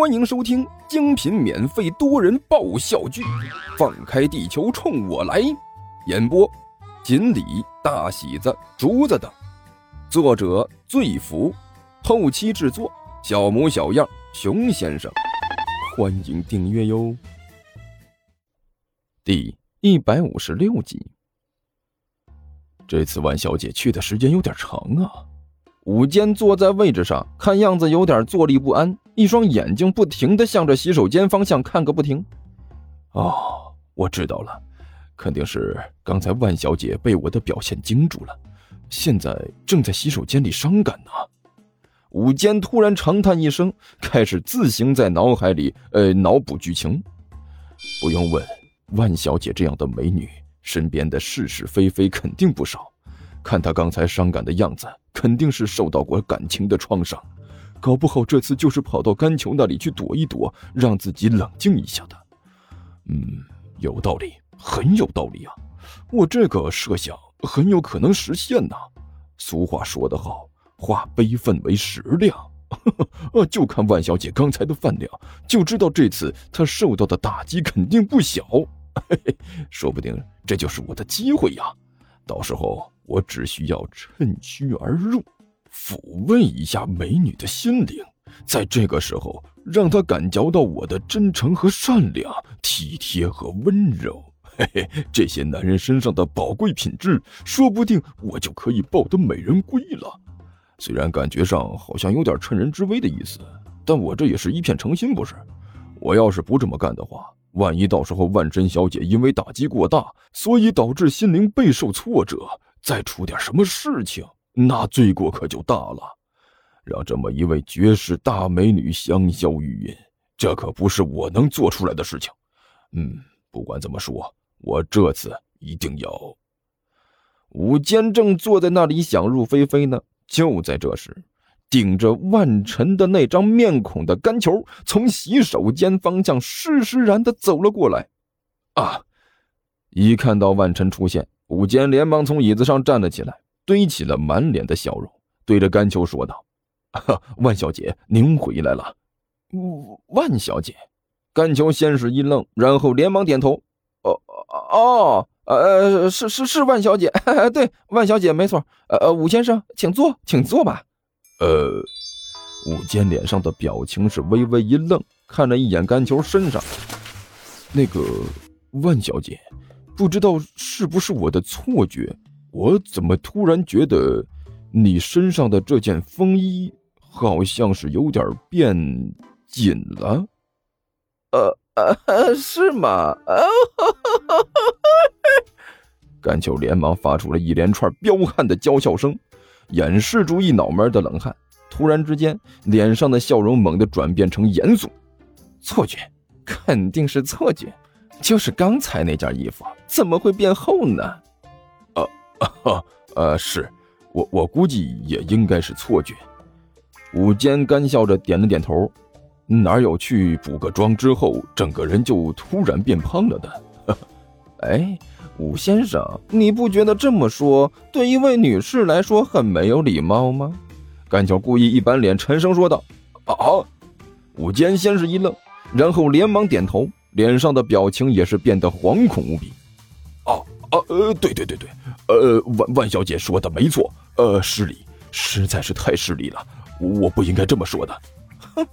欢迎收听精品免费多人爆笑剧《放开地球冲我来》，演播：锦鲤、大喜子、竹子等，作者：醉福，后期制作：小模小样、熊先生。欢迎订阅哟。第一百五十六集，这次万小姐去的时间有点长啊。午间坐在位置上，看样子有点坐立不安，一双眼睛不停的向着洗手间方向看个不停。哦，我知道了，肯定是刚才万小姐被我的表现惊住了，现在正在洗手间里伤感呢。午间突然长叹一声，开始自行在脑海里呃脑补剧情。不用问，万小姐这样的美女，身边的是是非非肯定不少。看他刚才伤感的样子。肯定是受到过感情的创伤，搞不好这次就是跑到甘球那里去躲一躲，让自己冷静一下的。嗯，有道理，很有道理啊！我这个设想很有可能实现呐。俗话说得好，化悲愤为食量。呃，就看万小姐刚才的饭量，就知道这次她受到的打击肯定不小。嘿嘿，说不定这就是我的机会呀！到时候。我只需要趁虚而入，抚慰一下美女的心灵，在这个时候让她感觉到我的真诚和善良、体贴和温柔。嘿嘿，这些男人身上的宝贵品质，说不定我就可以抱得美人归了。虽然感觉上好像有点趁人之危的意思，但我这也是一片诚心，不是？我要是不这么干的话，万一到时候万珍小姐因为打击过大，所以导致心灵备受挫折。再出点什么事情，那罪过可就大了。让这么一位绝世大美女香消玉殒，这可不是我能做出来的事情。嗯，不管怎么说，我这次一定要。武坚正坐在那里想入非非呢，就在这时，顶着万晨的那张面孔的干球从洗手间方向施施然的走了过来。啊！一看到万晨出现。武坚连忙从椅子上站了起来，堆起了满脸的笑容，对着甘秋说道：“万小姐，您回来了。”万小姐，甘秋先是一愣，然后连忙点头：“哦哦，呃，是是是万小姐，对，万小姐没错。呃，武先生，请坐，请坐吧。”呃，武坚脸上的表情是微微一愣，看了一眼甘秋身上，那个万小姐。不知道是不是我的错觉，我怎么突然觉得你身上的这件风衣好像是有点变紧了？呃呃，是吗？甘秋连忙发出了一连串彪悍的娇笑声，掩饰住一脑门的冷汗。突然之间，脸上的笑容猛地转变成严肃。错觉，肯定是错觉。就是刚才那件衣服怎么会变厚呢？呃，呃，是我，我估计也应该是错觉。武坚干笑着点了点头，哪有去补个妆之后，整个人就突然变胖了的？哎，武先生，你不觉得这么说对一位女士来说很没有礼貌吗？干桥故意一板脸，沉声说道：“啊！”武坚先是一愣，然后连忙点头。脸上的表情也是变得惶恐无比。哦哦呃，对对对对，呃，万万小姐说的没错，呃，失礼，实在是太失礼了，我不应该这么说的。哼，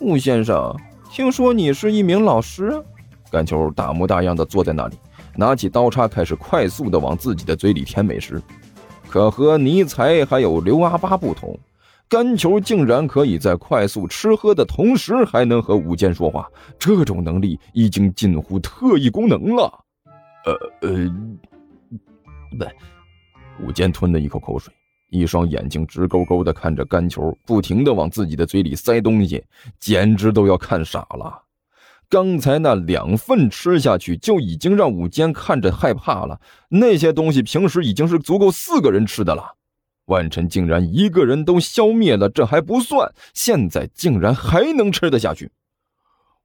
吴先生，听说你是一名老师啊？甘球大模大样的坐在那里，拿起刀叉开始快速的往自己的嘴里填美食。可和尼才还有刘阿八不同。甘球竟然可以在快速吃喝的同时还能和武坚说话，这种能力已经近乎特异功能了。呃呃，不，武坚吞了一口口水，一双眼睛直勾勾的看着甘球，不停的往自己的嘴里塞东西，简直都要看傻了。刚才那两份吃下去就已经让武坚看着害怕了，那些东西平时已经是足够四个人吃的了。万晨竟然一个人都消灭了，这还不算，现在竟然还能吃得下去！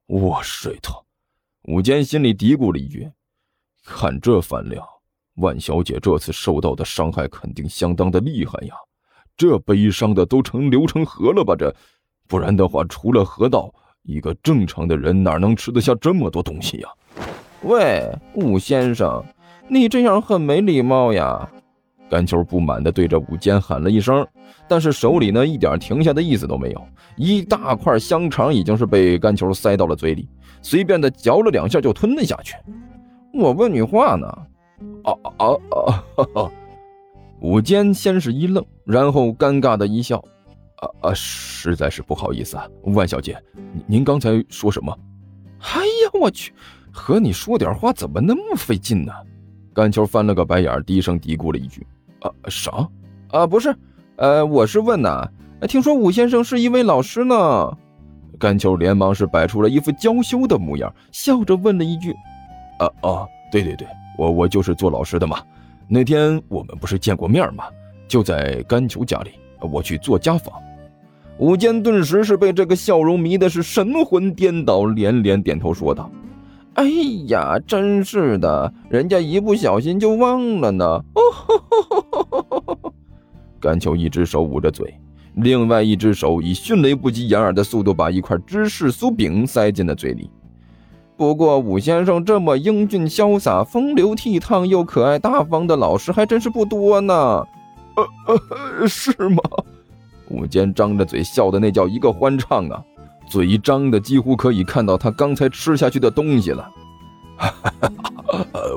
我睡的，武坚心里嘀咕了一句：“看这饭量，万小姐这次受到的伤害肯定相当的厉害呀！这悲伤的都成流成河了吧？这，不然的话，除了河道，一个正常的人哪能吃得下这么多东西呀？喂，武先生，你这样很没礼貌呀！甘秋不满地对着武坚喊了一声，但是手里呢一点停下的意思都没有。一大块香肠已经是被甘秋塞到了嘴里，随便的嚼了两下就吞了下去。我问你话呢？啊啊啊！哈、啊、哈武坚先是一愣，然后尴尬的一笑。啊啊，实在是不好意思啊，万小姐，您刚才说什么？哎呀，我去，和你说点话怎么那么费劲呢？甘球翻了个白眼，低声嘀咕了一句。啊，啥？啊，不是，呃，我是问呐，听说武先生是一位老师呢。甘秋连忙是摆出了一副娇羞的模样，笑着问了一句：“啊啊，对对对，我我就是做老师的嘛。那天我们不是见过面吗？就在甘秋家里，我去做家访。”武坚顿时是被这个笑容迷的是神魂颠倒，连连点头说道。哎呀，真是的，人家一不小心就忘了呢。哦，甘秋一只手捂着嘴，另外一只手以迅雷不及掩耳的速度把一块芝士酥饼塞进了嘴里。不过，武先生这么英俊潇洒、风流倜傥又可爱大方的老师还真是不多呢。呃呃，是吗？武坚张着嘴笑的那叫一个欢畅啊！嘴张的几乎可以看到他刚才吃下去的东西了。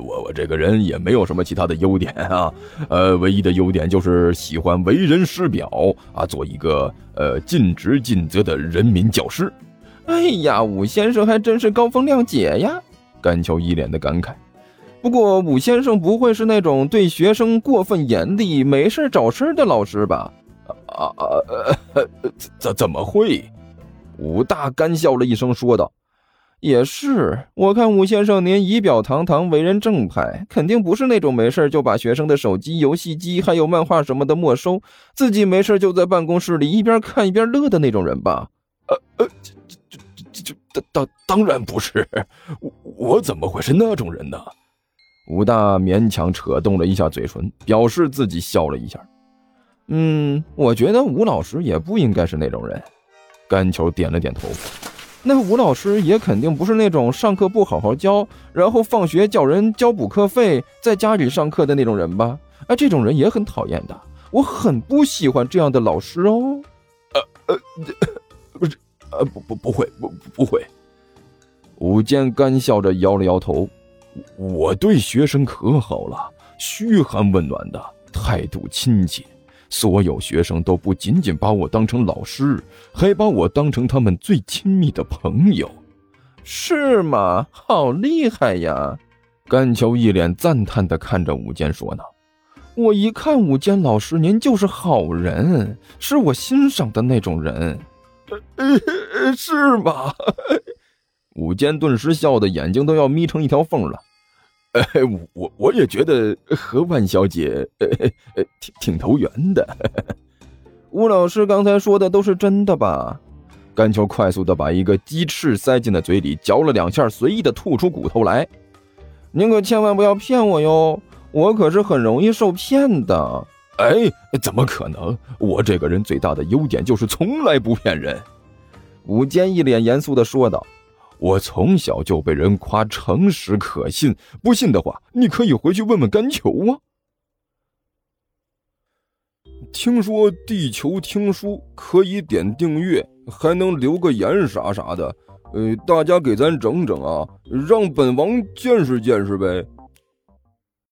我我这个人也没有什么其他的优点啊，呃，唯一的优点就是喜欢为人师表啊，做一个呃尽职尽责的人民教师。哎呀，武先生还真是高风亮节呀！甘秋一脸的感慨。不过武先生不会是那种对学生过分严厉、没事找事的老师吧？啊啊呃，怎怎么会？武大干笑了一声，说道：“也是，我看武先生您仪表堂堂，为人正派，肯定不是那种没事就把学生的手机、游戏机还有漫画什么的没收，自己没事就在办公室里一边看一边乐的那种人吧？”呃呃，这这这这当当当然不是，我我怎么会是那种人呢？武大勉强扯动了一下嘴唇，表示自己笑了一下。嗯，我觉得吴老师也不应该是那种人。甘球点了点头，那吴老师也肯定不是那种上课不好好教，然后放学叫人交补课费，在家里上课的那种人吧？啊，这种人也很讨厌的，我很不喜欢这样的老师哦。呃呃，不是，呃不不不会不不会。吴坚干笑着摇了摇头，我对学生可好了，嘘寒问暖的态度亲切。所有学生都不仅仅把我当成老师，还把我当成他们最亲密的朋友，是吗？好厉害呀！甘秋一脸赞叹地看着武坚说：“道，我一看武坚老师，您就是好人，是我欣赏的那种人，是吗？” 武坚顿时笑得眼睛都要眯成一条缝了。哎，我我也觉得和万小姐呃呃挺挺投缘的。吴老师刚才说的都是真的吧？甘秋快速的把一个鸡翅塞进了嘴里，嚼了两下，随意的吐出骨头来。您可千万不要骗我哟，我可是很容易受骗的。哎，怎么可能？我这个人最大的优点就是从来不骗人。武坚一脸严肃的说道。我从小就被人夸诚实可信，不信的话，你可以回去问问甘球啊。听说地球听书可以点订阅，还能留个言啥啥的，呃，大家给咱整整啊，让本王见识见识呗。